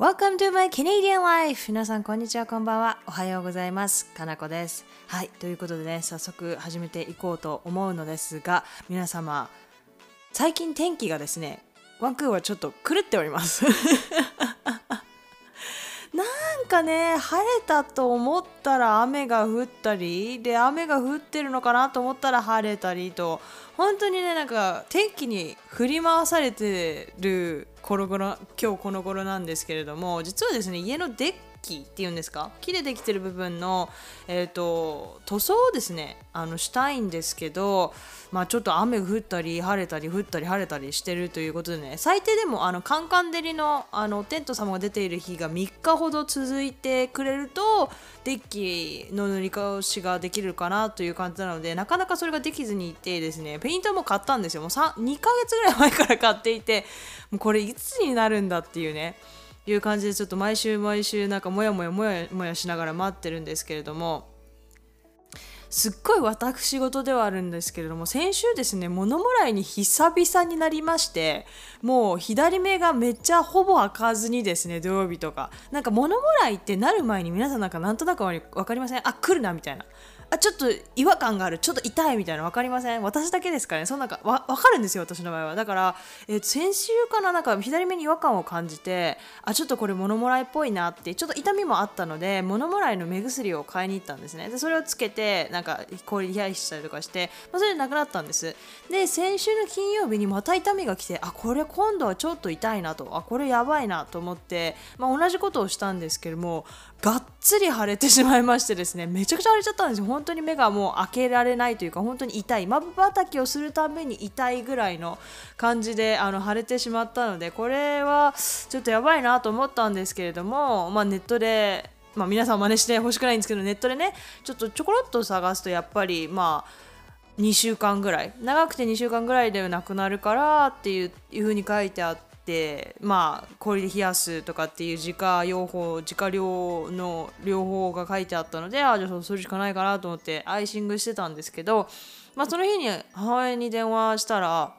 Welcome to my Canadian life! 皆さん、こんにちは、こんばんは。おはようございます。かなこです。はい、ということでね、早速始めていこうと思うのですが、皆様、最近天気がですね、ワンクーはちょっと狂っております。かね、晴れたと思ったら雨が降ったり、で、雨が降ってるのかなと思ったら晴れたりと、本当にね、なんか天気に振り回されてる頃頃今日この頃なんですけれども、実はですね、家のデッキっていうんですか？木でできてる部分の、えー、と塗装をですね。あのしたいんですけど、まあ、ちょっと雨降ったり晴れたり降ったり晴れたりしてるということでね。最低でもあのカンカン照りのあのテント様が出ている日が3日ほど続いてくれるとデッキの塗り直しができるかなという感じなのでなかなかそれができずにいてですね。ペイントも買ったんですよ。もう2ヶ月ぐらい前から買っていてもうこれいつになるんだっていうね。いう感じでちょっと毎週毎週なんかもやもやもやもやしながら待ってるんですけれどもすっごい私事ではあるんですけれども先週ですね物もらいに久々になりましてもう左目がめっちゃほぼ開かずにですね土曜日とか。なんか物もらいってなる前に皆さんなんかなんとなく分かりません？あ来るなみたいな。あちょっと違和感がある。ちょっと痛いみたいな分かりません？私だけですかね。そんなんかわ分かるんですよ私の場合は。だから、えー、先週かななんか左目に違和感を感じてあちょっとこれ物もらいっぽいなってちょっと痛みもあったので物もらいの目薬を買いに行ったんですね。でそれをつけてなんか氷冷やしたりとかして、まあ、それでなくなったんです。で先週の金曜日にまた痛みが来てあこれ今度はちょっと痛いなとあこれやばいなと思って、まあ、同じことをしたんですけどもがっつり腫れてしまいましてですね めちゃくちゃ腫れちゃったんですよ。本当に目がもう開けられないというか本当に痛い。まぶたきをするために痛いぐらいの感じであの腫れてしまったのでこれはちょっとやばいなと思ったんですけれども、まあ、ネットでまあ、皆さん真似してほしくないんですけどネットでねちょっとちょころっと探すとやっぱりまあ2週間ぐらい。長くて2週間ぐらいでなくなるからっていういう風に書いてあってまあ氷で冷やすとかっていう自家用法自家量の両方が書いてあったのでああじゃあそれしかないかなと思ってアイシングしてたんですけど、まあ、その日に母親に電話したら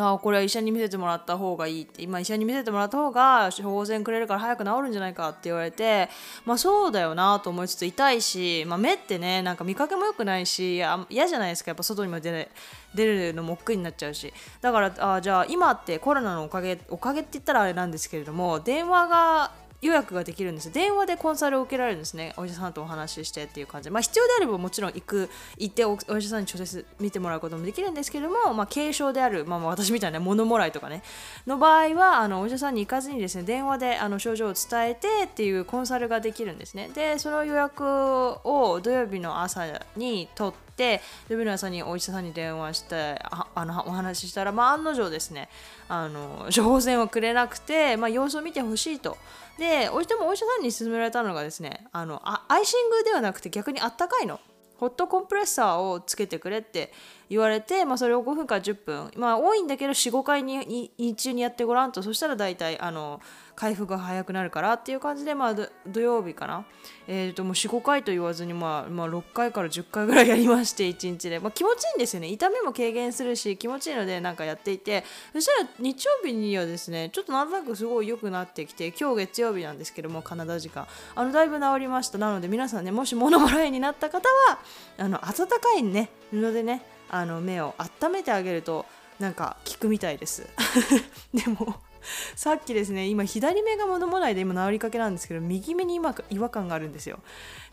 あこれは医者に見せてもらった方がいいって今医者に見せてもらった方が処方箋くれるから早く治るんじゃないかって言われてまあそうだよなと思いつつ痛いし、まあ、目ってねなんか見かけも良くないし嫌じゃないですか。やっぱ外にも出る出るのも億劫になっちゃうし。だからあじゃあ今ってコロナのおかげおかげって言ったらあれなんですけれども電話が予約ができるんです。電話でコンサルを受けられるんですね。お医者さんとお話ししてっていう感じ、まあ、必要であればもちろん行く行ってお医者さんに直接見てもらうこともできるんですけども、まあ、軽症である、まあ、私みたいな物もらいとかね。の場合はあのお医者さんに行かずにですね電話であの症状を伝えてっていうコンサルができるんですね。でその予約を土曜日の朝に取ってて土曜日の朝にお医者さんに電話してあのお話ししたら、まあ、案の定ですねあの処方箋をくれなくて、まあ、様子を見てほしいと。でお医者もお医者さんに勧められたのがですねあのあアイシングではなくて逆にあったかいの。ホットコンプレッサーをつけてくれって言われて、まあ、それを5分から10分まあ多いんだけど45回に日中にやってごらんと。そしたら大体あの回復が早くなるからっていう感じで、まあ、土曜日かな、えー、ともう45回と言わずに、まあまあ、6回から10回ぐらいやりまして1日で、まあ、気持ちいいんですよね。痛みも軽減するし気持ちいいのでなんかやっていて。そしたら日曜日にはですねちょっとなんとなくすごい良くなってきて今日月曜日なんですけどもカナダ時間。あのだいぶ治りました。なので皆さんねもし物もらいになった方はあの温かいね布でねあの目を温めてあげるとなんか効くみたいです。でも さっきですね今左目が物もらいで今治りかけなんですけど右目に今違和感があるんですよ。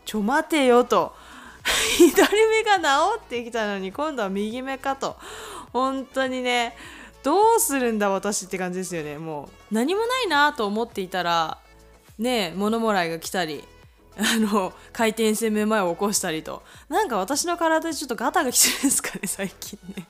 ちょ待てよと。左目が治ってきたのに今度は右目かと。本当にねどうするんだ私って感じですよね。もう何もないなと思っていたらね物もらいが来たりあの回転性めまいを起こしたりと。なんか私の体でちょっとガタが来てるんですかね最近ね。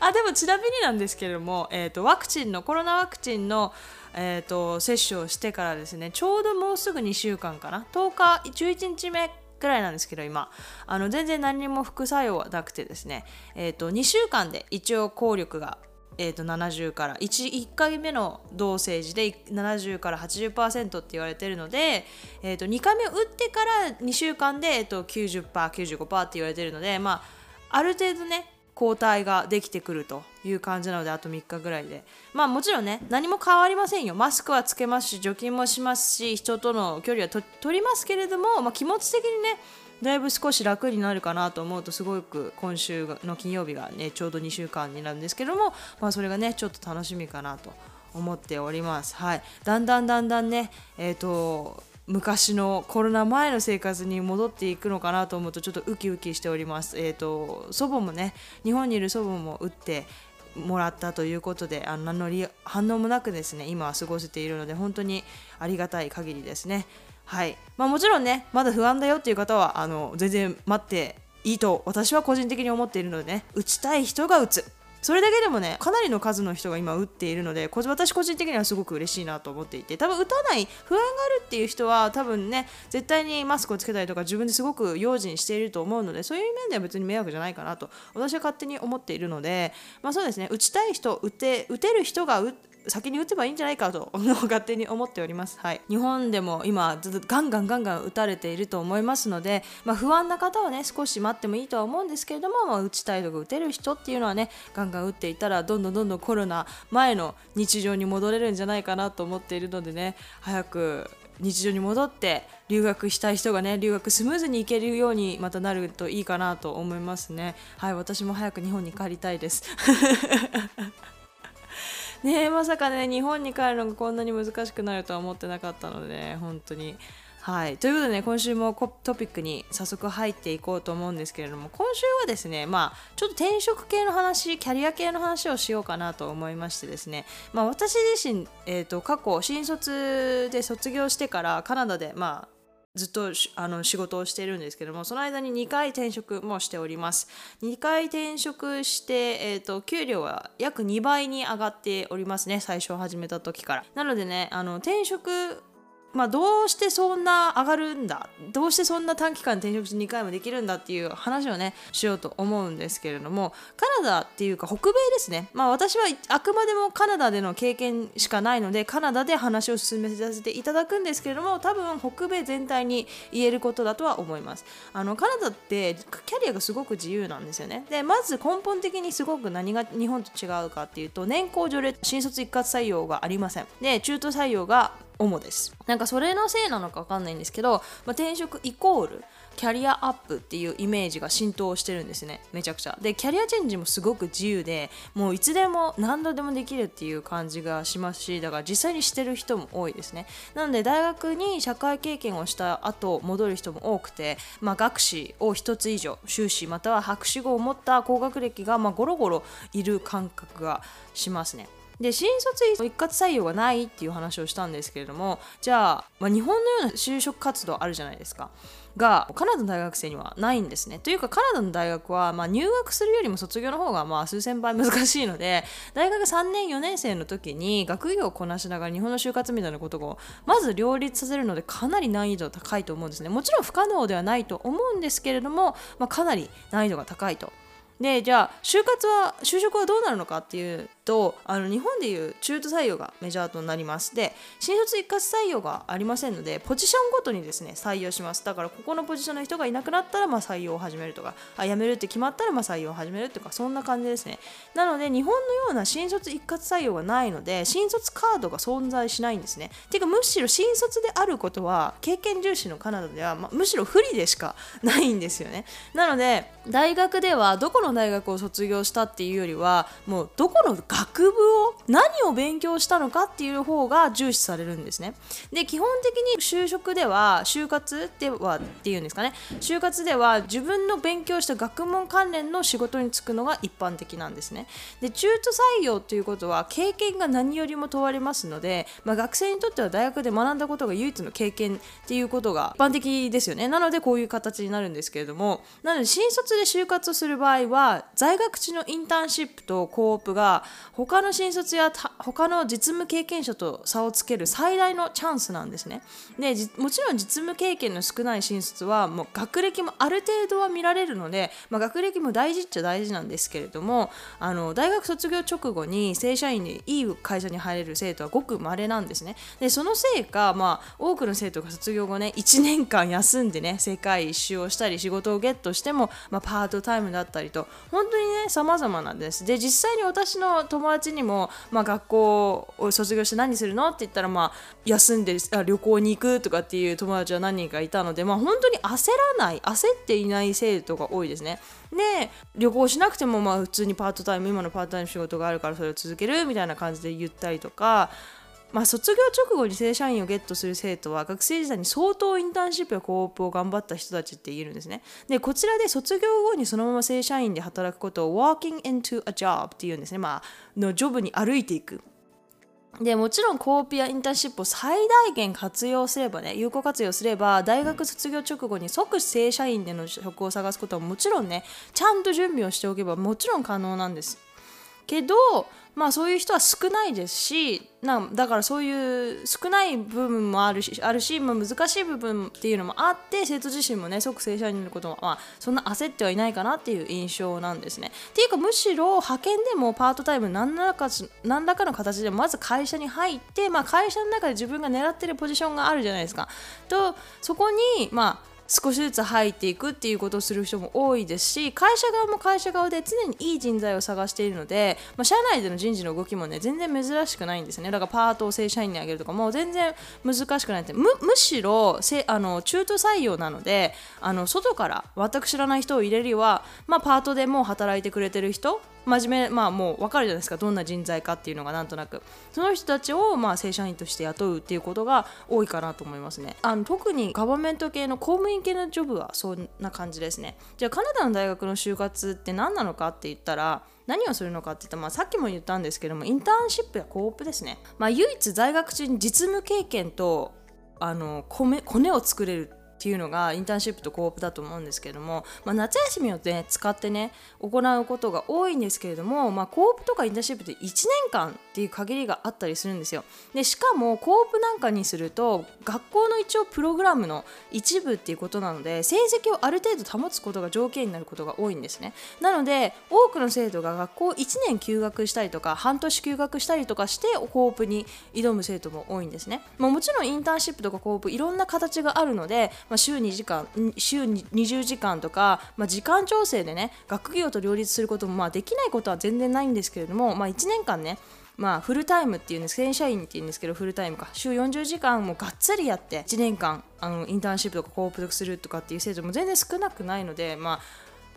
あでもちなみになんですけれども、えーと、ワクチンのコロナワクチンの、えーと、接種をしてからですねちょうどもうすぐ2週間かな？10日11日目ぐらいなんですけど今。あの全然何も副作用はなくてですね、えーと、2週間で一応効力がえー、と70から 1, 1回目の同性時で70から80%って言われてるので、えー、と2回目打ってから2週間で、えー、と 90%95% って言われてるのでまあある程度ね抗体ができてくるという感じなのであと3日ぐらいで。まあもちろんね何も変わりませんよ。マスクはつけますし除菌もしますし人との距離はと取りますけれども、まあ、気持ち的にねだいぶ少し楽になるかなと思うとすごく今週の金曜日がねちょうど2週間になるんですけども、まあ、それがねちょっと楽しみかなと思っております。はい、だんだんだんだんねえっ、ー、と昔のコロナ前の生活に戻っていくのかなと思うとちょっとウキウキしております。えーと、祖母もね日本にいる祖母も打ってもらったということであの何の反応もなくですね今は過ごせているので本当にありがたい限りですね。はいまあ、もちろんねまだ不安だよっていう方はあの全然待っていいと私は個人的に思っているのでね打ちたい人が打つそれだけでもねかなりの数の人が今打っているので私個人的にはすごく嬉しいなと思っていて多分打たない不安があるっていう人は多分ね絶対にマスクをつけたりとか自分ですごく用心していると思うのでそういう面では別に迷惑じゃないかなと私は勝手に思っているのでまあそうですね打ちたい人打て打てる人が打先に打てばいいんじゃないかと 勝手に思っております、はい、日本でも今ずっとガンガンガンガン打たれていると思いますので、まあ、不安な方はね少し待ってもいいとは思うんですけれども、まあ、打ちたいとか打てる人っていうのはねガンガン打っていたらどんどんどんどんコロナ前の日常に戻れるんじゃないかなと思っているのでね早く日常に戻って留学したい人がね留学スムーズに行けるようにまたなるといいかなと思いますね。はい。私も早く日本に帰りたいです。ねまさかね日本に帰るのがこんなに難しくなるとは思ってなかったので、本当に。はい、ということでね今週もトピックに早速入っていこうと思うんですけれども今週はですねまあちょっと転職系の話キャリア系の話をしようかなと思いましてですねまあ私自身、えーと過去新卒で卒業してからカナダでまあずっとあの仕事をしているんですけどもその間に2回転職もしております。2回転職して、えーと、給料は約2倍に上がっておりますね最初始めた時から。なのでねあの転職まあ、どうしてそんな上がるんだ？どうしてそんな短期間転職して2回もできるんだっていう話をねしようと思うんですけれどもカナダっていうか北米ですね。まあ私はあくまでもカナダでの経験しかないのでカナダで話を進めさせていただくんですけれども多分北米全体に言えることだとは思います。あのカナダってキャリアがすごく自由なんですよね。でまず根本的にすごく何が日本と違うかっていうと年功序列新卒一括採用がありません。で中途採用が主です。なんかそれのせいなのか分かんないんですけど、まあ、転職イコールキャリアアップっていうイメージが浸透してるんですね。めちゃくちゃ。でキャリアチェンジもすごく自由でもういつでも何度でもできるっていう感じがしますしだから実際にしてる人も多いですね。なので大学に社会経験をした後戻る人も多くて、まあ、学士を1つ以上修士または博士号を持った高学歴がまゴロゴロいる感覚がしますね。で新卒一括採用がないっていう話をしたんですけれどもじゃあ、まあ、日本のような就職活動あるじゃないですか。がカナダの大学生にはないんですね。というかカナダの大学は、まあ、入学するよりも卒業の方がまあ数千倍難しいので大学3年4年生の時に学業をこなしながら日本の就活みたいなことをまず両立させるのでかなり難易度高いと思うんですね。もちろん不可能ではないと思うんですけれども、まあ、かなり難易度が高いと。でじゃあ就活は就職はどうなるのかっていうとあの日本でいう中途採用がメジャーとなりますで新卒一括採用がありませんのでポジションごとにですね採用します。だからここのポジションの人がいなくなったらまあ採用を始めるとかあ辞めるって決まったらまあ採用を始めるとかそんな感じですね。なので日本のような新卒一括採用がないので新卒カードが存在しないんですね。ていうかむしろ新卒であることは経験重視のカナダでは、まあ、むしろ不利でしかないんですよね。なので大学ではどこの大学を卒業したっていうよりはもうどこの学学部を何を勉強したのかっていう方が重視されるんですね。で基本的に就職では就活ではっていうんですかね。就活では自分の勉強した学問関連の仕事に就くのが一般的なんですね。で中途採用ということは経験が何よりも問われますので、まあ、学生にとっては大学で学んだことが唯一の経験っていうことが一般的ですよね。なのでこういう形になるんですけれどもなので新卒で就活をする場合は在学中のインターンシップとコープが他の新卒や他の実務経験者と差をつける最大のチャンスなんですね。でもちろん実務経験の少ない新卒はもう学歴もある程度は見られるので、まあ、学歴も大事っちゃ大事なんですけれどもあの大学卒業直後に正社員でいい会社に入れる生徒はごく稀なんですね。でそのせいか、まあ、多くの生徒が卒業後ね1年間休んでね世界一周をしたり仕事をゲットしても、まあ、パートタイムだったりと本当にね様々なんです。で実際に私の友達にも、まあ、学校を卒業して何するのって言ったら、まあ、休んであ旅行に行くとかっていう友達は何人かいたので、まあ、本当に焦らない焦っていない生徒が多いですね。で旅行しなくてもまあ普通にパートタイム今のパートタイム仕事があるからそれを続けるみたいな感じで言ったりとかまあ、卒業直後に正社員をゲットする生徒は学生時代に相当インターンシップやコープを頑張った人たちって言えるんですね。で、こちらで卒業後にそのまま正社員で働くことを walking into a job っていうんですね。まあ、のジョブに歩いていく。でもちろんコープやインターンシップを最大限活用すればね有効活用すれば大学卒業直後に即正社員での職を探すことはもちろんねちゃんと準備をしておけばもちろん可能なんですけどまあそういう人は少ないですしなだからそういう少ない部分もあるしあるし、まあ、難しい部分っていうのもあって生徒自身もね即正社員になることは、まあ、そんな焦ってはいないかなっていう印象なんですね。っていうかむしろ派遣でもパートタイム何らか何らかの形でまず会社に入って、まあ、会社の中で自分が狙ってるポジションがあるじゃないですか。とそこにまあ少しずつ入っていくっていうことをする人も多いですし会社側も会社側で常にいい人材を探しているので、まあ、社内での人事の動きもね全然珍しくないんですね。だからパートを正社員に上げるとかも全然難しくないってむむしろせあの中途採用なのであの外から全く知らない人を入れるよりは、まあ、パートでもう働いてくれてる人真面目まあもう分かるじゃないですかどんな人材かっていうのがなんとなくその人たちをまあ正社員として雇うっていうことが多いかなと思いますね。あの特にガバメント系の公務員系のジョブはそんな感じですね。じゃあカナダの大学の就活って何なのかって言ったら何をするのかって言ったら、まあ、さっきも言ったんですけどもインターンシップやコープですね、まあ、唯一在学中に実務経験とあのコネを作れるっていうのがインターンシップとコープだと思うんですけれども、まあ、夏休みを、ね、使ってね行うことが多いんですけれども、まあ、コープとかインターンシップって1年間っていう限りがあったりするんですよ。でしかもコープなんかにすると学校の一応プログラムの一部っていうことなので成績をある程度保つことが条件になることが多いんですね。なので多くの生徒が学校1年休学したりとか半年休学したりとかしてコープに挑む生徒も多いんですね、まあ、もちろんインターンシップとかコープいろんな形があるので、まあ、週2時間週20時間とか、まあ、時間調整でね学業と両立することもまあできないことは全然ないんですけれども、まあ、1年間ねまあ、フルタイムっていうんです正社員っていうんですけどフルタイムか週40時間もがっつりやって1年間あのインターンシップとかコープするとかっていう制度も全然少なくないのでまあ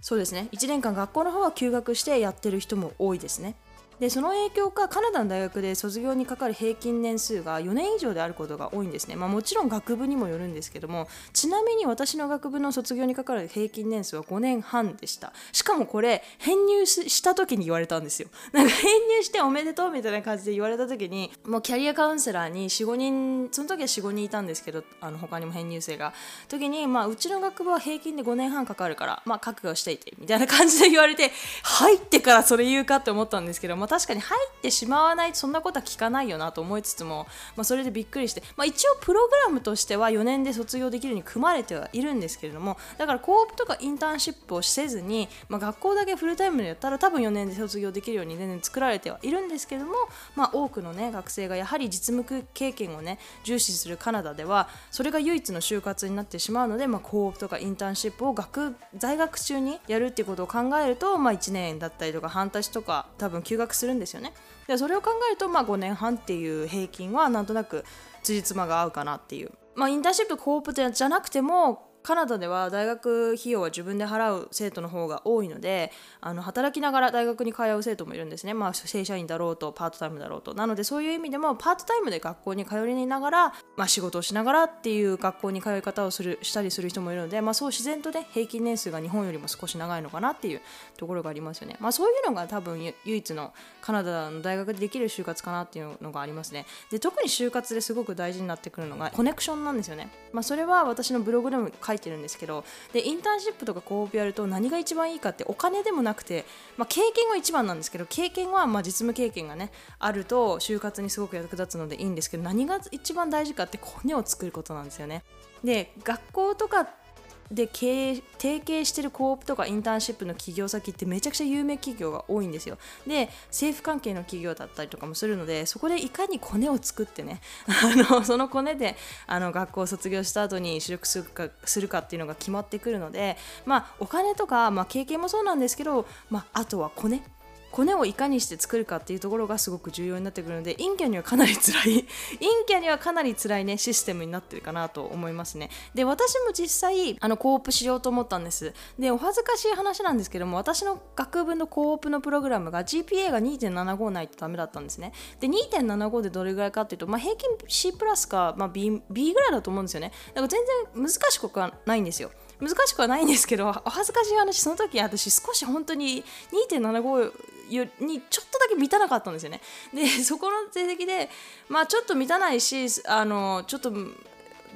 そうですね1年間学校の方は休学してやってる人も多いですね。でその影響かカナダの大学で卒業にかかる平均年数が4年以上であることが多いんですね、まあ、もちろん学部にもよるんですけどもちなみに私の学部の卒業にかかる平均年数は5年半でした。しかもこれ編入した時に言われたんですよ。なんか編入しておめでとうみたいな感じで言われた時にもうキャリアカウンセラーに45人その時は45人いたんですけどあの他にも編入生が。時に、まあ、うちの学部は平均で5年半かかるから、まあ、覚悟していてみたいな感じで言われて入ってからそれ言うかって思ったんですけど、まあ、確かに入ってしまわないそんなことは聞かないよなと思いつつも、まあ、それでびっくりして、まあ、一応プログラムとしては4年で卒業できるように組まれてはいるんですけれどもだからコープとかインターンシップをせずに、まあ、学校だけフルタイムでやったら多分4年で卒業できるように全然作られてはいるんですけれども、まあ、多くの、ね、学生がやはり実務経験を、ね、重視するカナダではそれが唯一の就活になってしまうので、まあ、コープとかインターンシップを学在学中にやるっていうことを考えると、まあ、1年だったりとか半年とか多分休学するんですよね。でそれを考えると、まあ、5年半っていう平均はなんとなく辻褄が合うかなっていう。まあ、インターンシップコープじゃなくてもカナダでは大学費用は自分で払う生徒の方が多いのであの働きながら大学に通う生徒もいるんですね、まあ、正社員だろうとパートタイムだろうと。なのでそういう意味でもパートタイムで学校に通りながら、まあ、仕事をしながらっていう学校に通い方をするしたりする人もいるので、まあ、そう自然とね平均年数が日本よりも少し長いのかなっていうところがありますよね、まあ、そういうのが多分唯一のカナダの大学でできる就活かなっていうのがありますね。で特に就活ですごく大事になってくるのがコネクションなんですよね、まあ、それは私のブログでも書いてるんですけどでインターンシップとかコープやると何が一番いいかってお金でもなくて、まあ、経験は一番なんですけど経験はまあ実務経験がねあると就活にすごく役立つのでいいんですけど何が一番大事かってコネを作ることなんですよね。で学校とかで経営提携してるコープとかインターンシップの企業先ってめちゃくちゃ有名企業が多いんですよ。で政府関係の企業だったりとかもするのでそこでいかにコネを作ってね あのそのコネであの学校を卒業した後に就職するかするかっていうのが決まってくるのでまあお金とか、まあ、経験もそうなんですけど、まあ、あとはコネ。コネをいかにして作るかっていうところがすごく重要になってくるので陰キャにはかなり辛い。陰キャにはかなり辛いねシステムになってるかなと思いますね。で私も実際あのコープしようと思ったんです。でお恥ずかしい話なんですけども私の学部のコープのプログラムが GPA が2.75ないとダメだったんですね。で2.75でどれぐらいかっていうと、まあ、平均 C プラスか、まあ B、B ぐらいだと思うんですよね。だから全然難しくはないんですよ。難しくはないんですけど お恥ずかしい話その時私少し本当に2.75にちょっとだけ満たなかったんですよね。でそこの成績でまあちょっと満たないしあのちょっと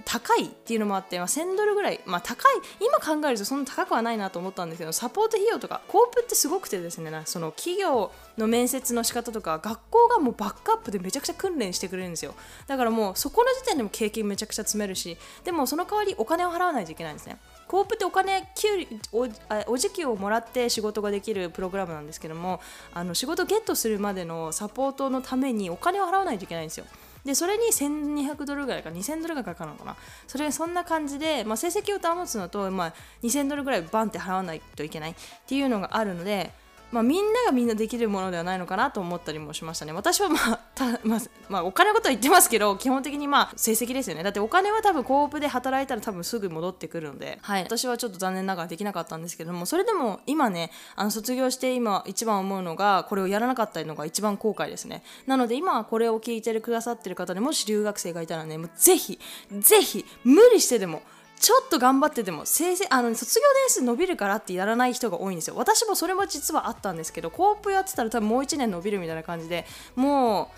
高いっていうのもあって、まあ、1000ドルぐらい、まあ、高い今考えるとそんな高くはないなと思ったんですけどサポート費用とかコープってすごくてですねその企業の面接の仕方とか学校がもうバックアップでめちゃくちゃ訓練してくれるんですよ。だからもうそこの時点でも経験めちゃくちゃ積めるしでもその代わりお金を払わないといけないんですね。コープってお金給おお時給をもらって仕事ができるプログラムなんですけどもあの仕事ゲットするまでのサポートのためにお金を払わないといけないんですよ。でそれに1200ドルぐらいか2000ドルがかかるのかな。それそんな感じで、まあ、成績を保つのと、まあ、2000ドルぐらいバンって払わないといけないっていうのがあるのでまあ、みんながみんなできるものではないのかなと思ったりもしましたね。私は、まあたまあ、まあ、お金のことは言ってますけど、基本的にまあ成績ですよね。だってお金は多分コープで働いたら多分すぐ戻ってくるので、はい、私はちょっと残念ながらできなかったんですけども、それでも今ね、あの卒業して今一番思うのが、これをやらなかったのが一番後悔ですね。なので今はこれを聞いてくださってる方でもし留学生がいたらね、もうぜひ、ぜひ、無理してでも、ちょっと頑張ってても生あの卒業年数伸びるからってやらない人が多いんですよ。私もそれも実はあったんですけどコープやってたら多分もう1年伸びるみたいな感じでも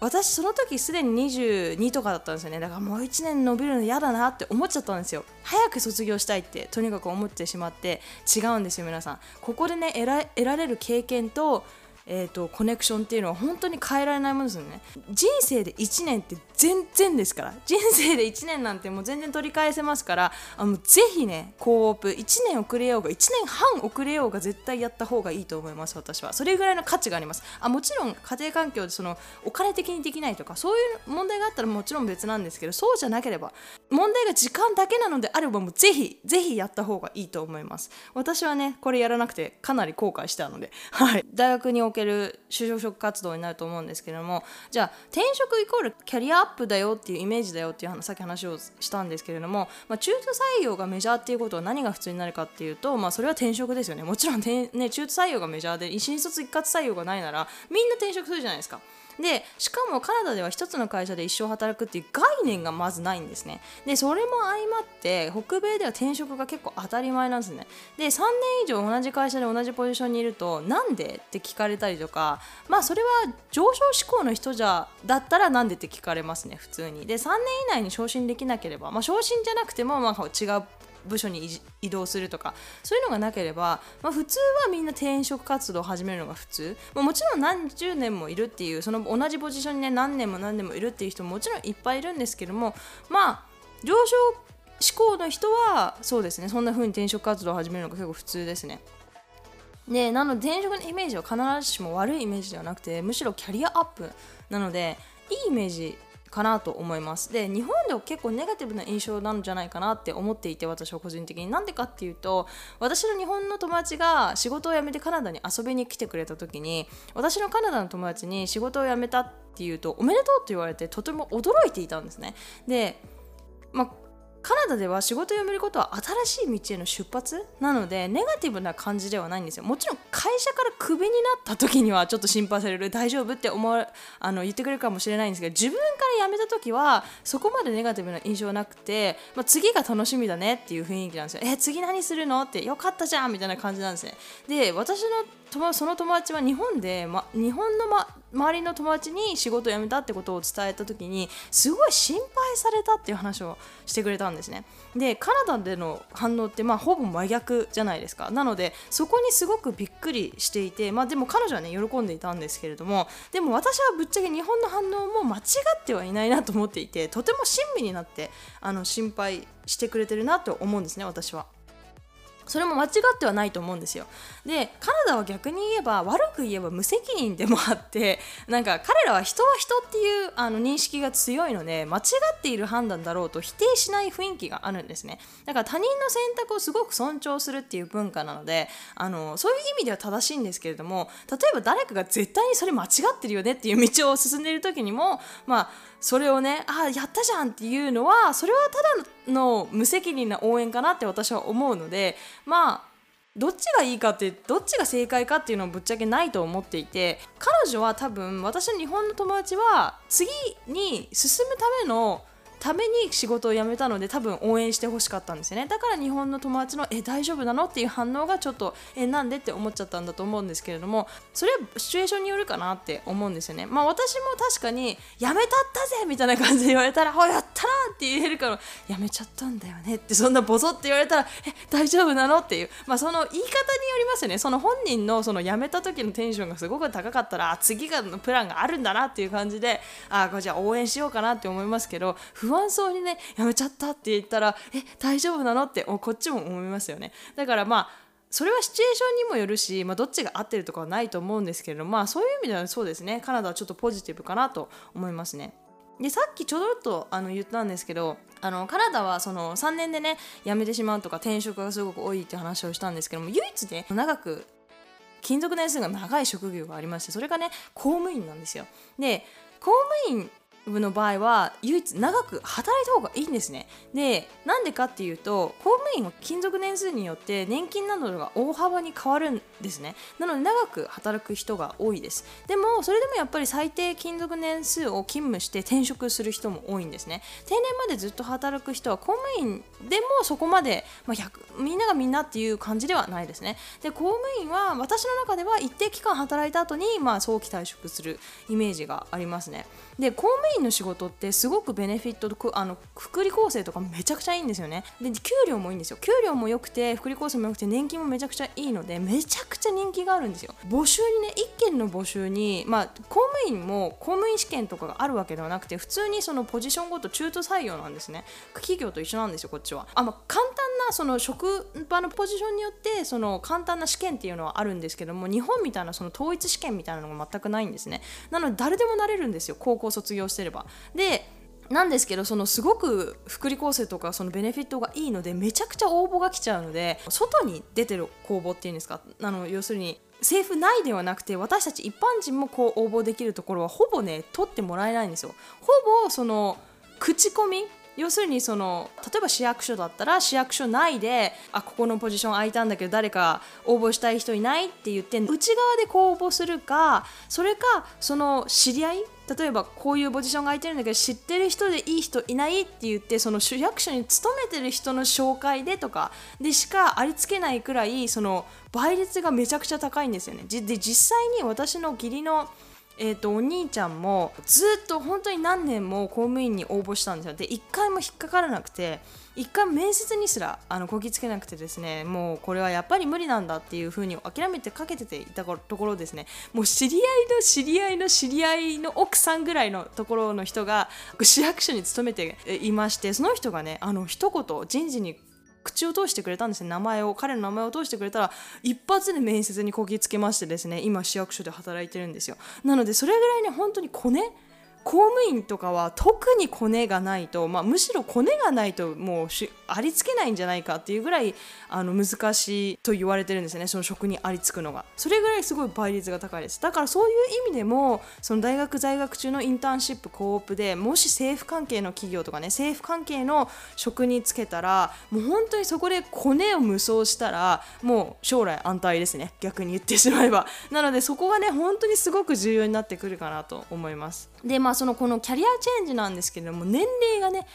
う私その時すでに22とかだったんですよね。だからもう1年伸びるの嫌だなって思っちゃったんですよ。早く卒業したいってとにかく思ってしまって違うんですよ皆さん。ここでね得られる経験とえーと、コネクションっていうのは本当に変えられないものですよね。人生で1年って全然ですから。人生で1年なんてもう全然取り返せますから。あのぜひねコープ1年遅れようが1年半遅れようが絶対やった方がいいと思います私は。それぐらいの価値があります。あもちろん家庭環境でそのお金的にできないとかそういう問題があったらもちろん別なんですけどそうじゃなければ問題が時間だけなのであればもうぜひぜひやった方がいいと思います。私はねこれやらなくてかなり後悔したので。はい。大学における就職活動になると思うんですけれどもじゃあ転職イコールキャリアアップだよっていうイメージだよっていうさっき話をしたんですけれども、まあ、中途採用がメジャーっていうことは何が普通になるかっていうと、まあ、それは転職ですよねもちろん、ね、中途採用がメジャーで新卒一括採用がないならみんな転職するじゃないですか。でしかもカナダでは1つの会社で一生働くっていう概念がまずないんですね。でそれも相まって北米では転職が結構当たり前なんですね。で3年以上同じ会社で同じポジションにいるとなんでって聞かれたりとかまあそれは上昇志向の人じゃだったらなんでって聞かれますね普通に。で3年以内に昇進できなければ、まあ、昇進じゃなくてもまあ違う部署に移動するとかそういうのがなければ、まあ、普通はみんな転職活動を始めるのが普通、まあ、もちろん何十年もいるっていうその同じポジションにね何年も何年もいるっていう人ももちろんいっぱいいるんですけどもまあ上昇志向の人はそうですねそんな風に転職活動を始めるのが結構普通ですね。でなので転職のイメージは必ずしも悪いイメージではなくてむしろキャリアアップなのでいいイメージかなと思います。で日本では結構ネガティブな印象なんじゃないかなって思っていて私は個人的に。なんでかっていうと私の日本の友達が仕事を辞めてカナダに遊びに来てくれた時に私のカナダの友達に仕事を辞めたっていうとおめでとうって言われてとても驚いていたんですね。でまあカナダでは仕事を辞めることは新しい道への出発なのでネガティブな感じではないんですよ。もちろん会社からクビになった時にはちょっと心配される。大丈夫って思わあの言ってくれるかもしれないんですけど自分から辞めた時はそこまでネガティブな印象はなくて、まあ、次が楽しみだねっていう雰囲気なんですよ。え次何するのってよかったじゃんみたいな感じなんですね。で私のその友達は日本で、ま、日本の、ま、周りの友達に仕事を辞めたってことを伝えた時にすごい心配されたっていう話をしてくれたんですねでカナダでの反応ってまあほぼ真逆じゃないですかなのでそこにすごくびっくりしていてまあでも彼女はね喜んでいたんですけれどもでも私はぶっちゃけ日本の反応も間違ってはいないなと思っていてとても親身になってあの心配してくれてるなと思うんですね私は。それも間違ってはないと思うんですよ。でカナダは逆に言えば悪く言えば無責任でもあって なんか彼らは人は人っていうあの認識が強いので間違っている判断だろうと否定しない雰囲気があるんですね。だから他人の選択をすごく尊重するっていう文化なのであのそういう意味では正しいんですけれども例えば誰かが絶対にそれ間違ってるよねっていう道を進んでいる時にもまあそれをねああやったじゃんっていうのはそれはただの無責任な応援かなって私は思うのでまあどっちがいいかってどっちが正解かっていうのはぶっちゃけないと思っていて彼女は多分私の日本の友達は次に進むためのために仕事を辞めたので多分応援してほしかったんですよねだから日本の友達の「え大丈夫なの?」っていう反応がちょっと「えなんで?」って思っちゃったんだと思うんですけれどもそれはシチュエーションによるかなって思うんですよねまあ私も確かに「やめたったぜ!」みたいな感じで言われたら「あやったな!」って言えるから「やめちゃったんだよね」ってそんなボソって言われたら「え大丈夫なの?」っていうまあその言い方によりますよねその本人のその辞めた時のテンションがすごく高かったら次がのプランがあるんだなっていう感じでああじゃあ応援しようかなって思いますけど不安そうにねやめちゃったって言ったらえ大丈夫なのってこっちも思いますよねだからまあそれはシチュエーションにもよるし、まあ、どっちが合ってるとかはないと思うんですけれども、まあ、そういう意味ではそうですねカナダはちょっとポジティブかなと思いますね。でさっきちょろっとあの言ったんですけどあのカナダはその3年でね辞めてしまうとか転職がすごく多いって話をしたんですけども唯一ね長く勤続年数が長い職業がありましてそれがね公務員なんですよ。で公務員の場合は唯一長く働いた方がいいんですね。でなんでかっていうと公務員は勤続年数によって年金などが大幅に変わるんですね。なので長く働く人が多いです。でもそれでもやっぱり最低勤続年数を勤務して転職する人も多いんですね。定年までずっと働く人は公務員でもそこまで、まあ、みんながみんなっていう感じではないですね。で公務員は私の中では一定期間働いた後にまあ早期退職するイメージがありますね。で公務員の仕事ってすごくベネフィットとあの福利厚生とかめちゃくちゃいいんですよね。で給料もいいんですよ。給料も良くて福利厚生も良くて年金もめちゃくちゃいいのでめちゃくちゃ人気があるんですよ。募集にね1件の募集にまあ公務員も公務員試験とかがあるわけではなくて普通にそのポジションごと中途採用なんですね。企業と一緒なんですよこっちは。あ、まあ、簡単なその職場のポジションによってその簡単な試験っていうのはあるんですけども日本みたいなその統一試験みたいなのが全くないんですね。なので誰でもなれるんですよ高校卒業して。れば。でなんですけどそのすごく福利厚生とかそのベネフィットがいいのでめちゃくちゃ応募が来ちゃうので外に出てる公募っていうんですか？あの要するに政府内ではなくて私たち一般人もこう応募できるところはほぼね取ってもらえないんですよ。ほぼその口コミ？要するにその例えば市役所だったら市役所内であここのポジション空いたんだけど誰か応募したい人いない？って言って内側でこう応募するかそれかその知り合い例えばこういうポジションが空いてるんだけど知ってる人でいい人いないって言ってその市役所に勤めてる人の紹介でとかでしかありつけないくらいその倍率がめちゃくちゃ高いんですよね。で実際に私の義理のえーと、お兄ちゃんもずっと本当に何年も公務員に応募したんですよで1回も引っかからなくて1回面接にすらあのこぎつけなくてですねもうこれはやっぱり無理なんだっていう風に諦めてかけてていたところですねもう知り合いの知り合いの知り合いの奥さんぐらいのところの人が市役所に勤めていましてその人がねあの一言人事に口を通してくれたんですね名前を彼の名前を通してくれたら一発で面接にこぎつけましてですね今市役所で働いてるんですよなのでそれぐらいね本当にコネ公務員とかは特にコネがないと、まあ、むしろコネがないともうありつけないんじゃないかっていうぐらいあの難しいと言われてるんですねその職にありつくのが。それぐらいすごい倍率が高いです。だからそういう意味でもその大学在学中のインターンシップコープでもし政府関係の企業とかね政府関係の職に就けたらもう本当にそこでコネを無双したらもう将来安泰ですね。逆に言ってしまえば。なのでそこがね本当にすごく重要になってくるかなと思います。でまあそのこのキャリアチェンジなんですけれども年齢がね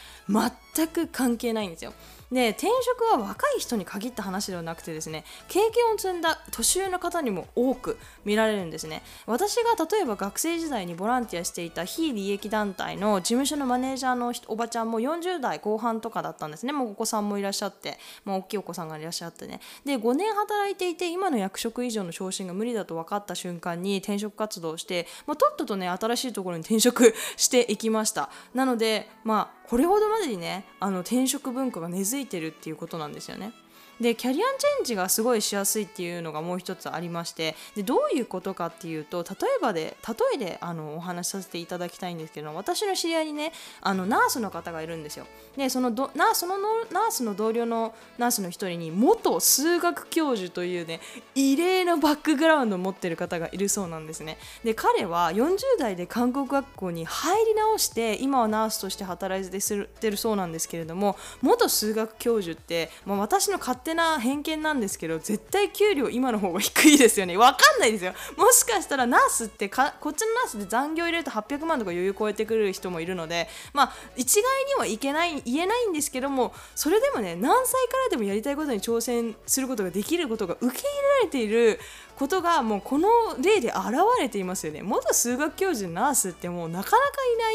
全く関係ないんですよ。で転職は若い人に限った話ではなくてですね経験を積んだ年上の方にも多く見られるんですね。私が例えば学生時代にボランティアしていた非利益団体の事務所のマネージャーのおばちゃんも40代後半とかだったんですね。もうお子さんもいらっしゃって、まあ、大きいお子さんがいらっしゃってね。で5年働いていて今の役職以上の昇進が無理だと分かった瞬間に転職活動をして、まあ、とっととね新しいところに転職していきました。なのでまあこれほどまでにねあの転職文化が根付いてるっていうことなんですよね。でキャリアチェンジがすごいしやすいっていうのがもう一つありましてでどういうことかっていうと例えばで例えであのお話しさせていただきたいんですけど私の知り合いにねあのナースの方がいるんですよ。でそのどナそのナースの同僚のナースの一人に元数学教授というね異例のバックグラウンドを持ってる方がいるそうなんですね。で彼は40代で韓国学校に入り直して今はナースとして働いてるそうなんですけれども元数学教授って、まあ、私の勝手な偏見なんですけど絶対給料今の方が低いですよね。分かんないですよ。もしかしたらナースってかこっちのナースで残業入れると800万とか余裕超えてくる人もいるのでまあ一概にはいけない言えないんですけどもそれでもね何歳からでもやりたいことに挑戦することができることが受け入れられていることがもうこの例で現れていますよね。元数学教授のナースってもうなかなか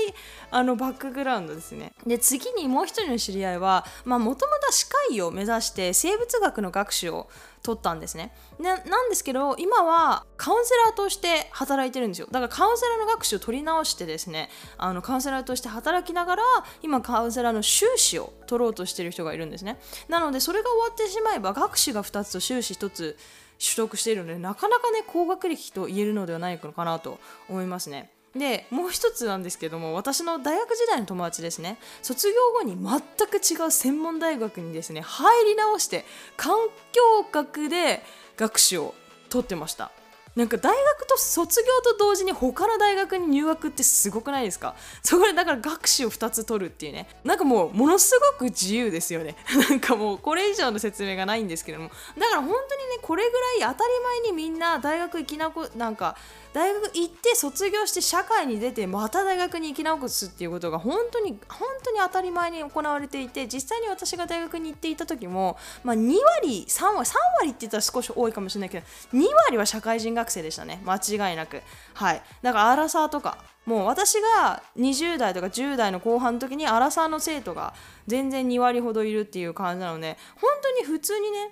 いないあのバックグラウンドですね。で次にもう一人の知り合いはもともと歯科医を目指して生物学の学士を取ったんですね。なんですけど今はカウンセラーとして働いてるんですよ。だからカウンセラーの学士を取り直してですねあのカウンセラーとして働きながら今カウンセラーの修士を取ろうとしてる人がいるんですね。なのでそれが終わってしまえば学士が2つと修士1つ取得しているのでなかなかね高学歴と言えるのではないのかなと思いますね。でもう一つなんですけども私の大学時代の友達ですね卒業後に全く違う専門大学にですね入り直して環境学で学士を取ってましたなんか大学と卒業と同時に他の大学に入学ってすごくないですか？そこでだから学士を2つ取るっていうね。なんかもうものすごく自由ですよね。なんかもうこれ以上の説明がないんですけども。だから本当にねこれぐらい当たり前にみんな大学行きなこなんか大学行って卒業して社会に出てまた大学に行き直すっていうことが本当に本当に当たり前に行われていて実際に私が大学に行っていた時も、まあ、2割3割3割って言ったら少し多いかもしれないけど2割は社会人学生でしたね。間違いなく。はい。だからアラサーとかもう私が20代とか10代の後半の時にアラサーの生徒が全然2割ほどいるっていう感じなので本当に普通にね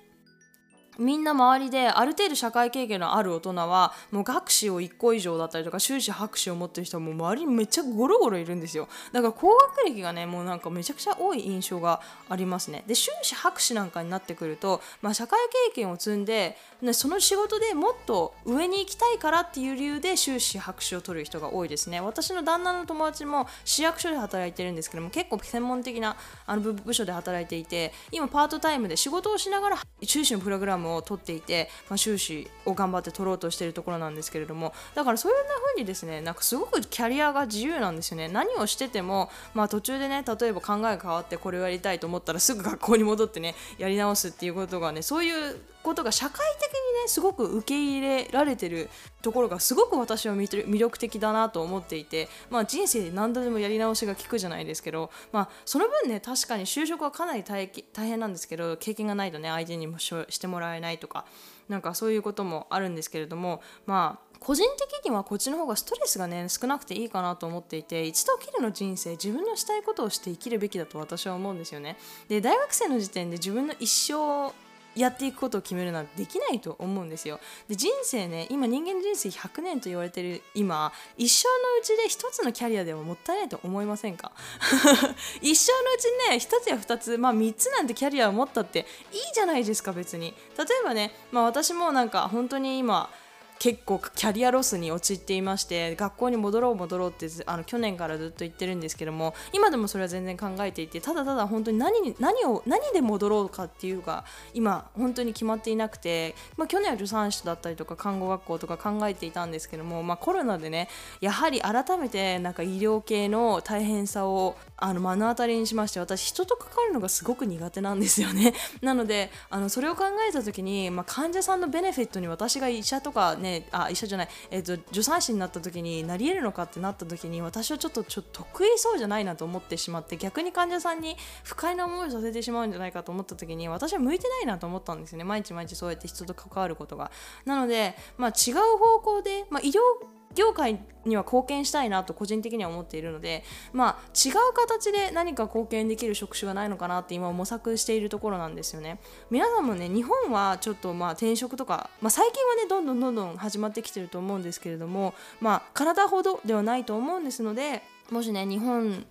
みんな周りである程度社会経験のある大人はもう学士を1個以上だったりとか修士博士を持ってる人はもう周りにめっちゃゴロゴロいるんですよ。だから高学歴がねもうなんかめちゃくちゃ多い印象がありますねで修士博士なんかになってくると、まあ、社会経験を積んでその仕事でもっと上に行きたいからっていう理由で修士博士を取る人が多いですね。私の旦那の友達も市役所で働いてるんですけども結構専門的なあの部署で働いていて今パートタイムで仕事をしながら修士のプログラムを取っていて、まあ、修士を頑張って取ろうとしているところなんですけれどもだからそういう風にですねなんかすごくキャリアが自由なんですよね。何をしてても、まあ、途中でね例えば考えが変わってこれをやりたいと思ったらすぐ学校に戻ってねやり直すっていうことがねそういうことが社会的にねすごく受け入れられてるところがすごく私は魅力的だなと思っていて、まあ、人生で何度でもやり直しが効くじゃないですけど、まあ、その分ね確かに就職はかなり大変なんですけど経験がないとね相手にもしてもらえないとかなんかそういうこともあるんですけれどもまあ個人的にはこっちの方がストレスがね少なくていいかなと思っていて一度きりの人生自分のしたいことをして生きるべきだと私は思うんですよね。で大学生の時点で自分の一生やっていくことを決めるなんてできないと思うんですよ。で人生ね今人間人生100年と言われてる今一生のうちで一つのキャリアでももったいないと思いませんか？一生のうちね一つや二つまあ3つなんてキャリアを持ったっていいじゃないですか別に。例えばね、まあ、私もなんか本当に今結構キャリアロスに陥っていまして学校に戻ろう戻ろうってあの去年からずっと言ってるんですけども今でもそれは全然考えていてただただ本当に何何を何で戻ろうかっていうか今本当に決まっていなくて、まあ、去年は助産師だったりとか看護学校とか考えていたんですけども、まあ、コロナでねやはり改めてなんか医療系の大変さをあの目の当たりにしまして私人と関わるのがすごく苦手なんですよね。なのであのそれを考えた時に、まあ、患者さんのベネフィットに私が医者とかねねあ医者じゃない、えーと、助産師になった時になり得るのかってなった時に私はちょっとちょっと得意そうじゃないなと思ってしまって逆に患者さんに不快な思いをさせてしまうんじゃないかと思った時に私は向いてないなと思ったんですよね。毎日毎日そうやって人と関わることが。なので、まあ、違う方向で、まあ、医療業界には貢献したいなと個人的には思っているので、まあ、違う形で何か貢献できる職種がないのかなって今模索しているところなんですよね。皆さんもね日本はちょっとまあ転職とか、まあ、最近はねどんどんどんどん始まってきてると思うんですけれどもまあ体ほどではないと思うんですのでもしね日本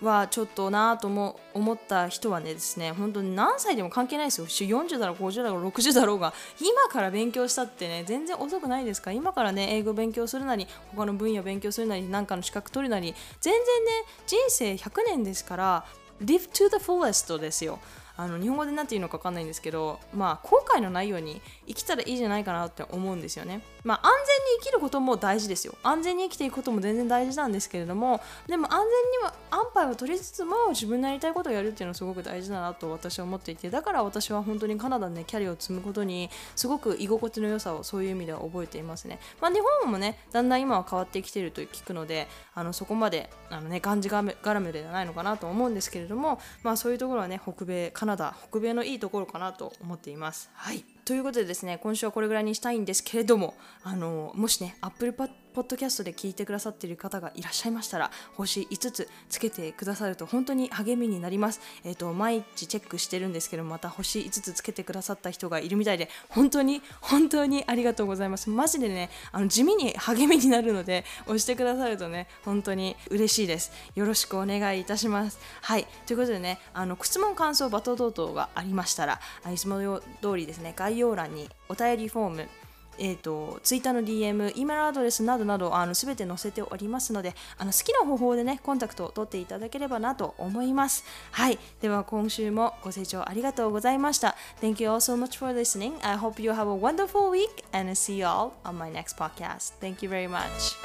はちょっとなとも思った人はねですね本当に何歳でも関係ないですよ。40だろう50だろう60だろうが今から勉強したってね全然遅くないですか？今からね英語勉強するなり他の分野勉強するなり何かの資格取るなり全然ね人生100年ですから live to the fullest ですよ。あの日本語で何て言うのか分かんないんですけど、まあ、後悔のないように生きたらいいじゃないかなって思うんですよね。まあ、安全に生きることも大事ですよ。安全に生きていくことも全然大事なんですけれども、でも安全には安牌を取りつつも自分のやりたいことをやるっていうのはすごく大事だなと私は思っていて、だから私は本当にカナダで、キャリアを積むことにすごく居心地の良さをそういう意味では覚えていますね。まあ、日本もね、だんだん今は変わってきてると聞くので、あのそこまであの、ね、がんじがらめではないのかなと思うんですけれども、まあ、そういうところはね、北米、カナダ、北米のいいところかなと思っています。はいということでですね今週はこれぐらいにしたいんですけれどもあのもしね Apple ポッドキャストで聞いてくださっている方がいらっしゃいましたら星5つつけてくださると本当に励みになります。えっ、ー、と毎日チェックしてるんですけどまた星5つつけてくださった人がいるみたいで本当に 本当にありがとうございます。マジでねあの地味に励みになるので押してくださるとね本当に嬉しいです。よろしくお願いいたします。はいということでねあの質問感想バト等々がありましたらいつも通りですね概要欄にお便りフォームえーと、ツイッターの DM、E メールアドレスなどなどあの全て載せておりますのであの好きな方法でねコンタクトを取っていただければなと思いますはいでは今週もご清聴ありがとうございました Thank you all so much for listening I hope you have a wonderful week and see you all on my next podcast Thank you very much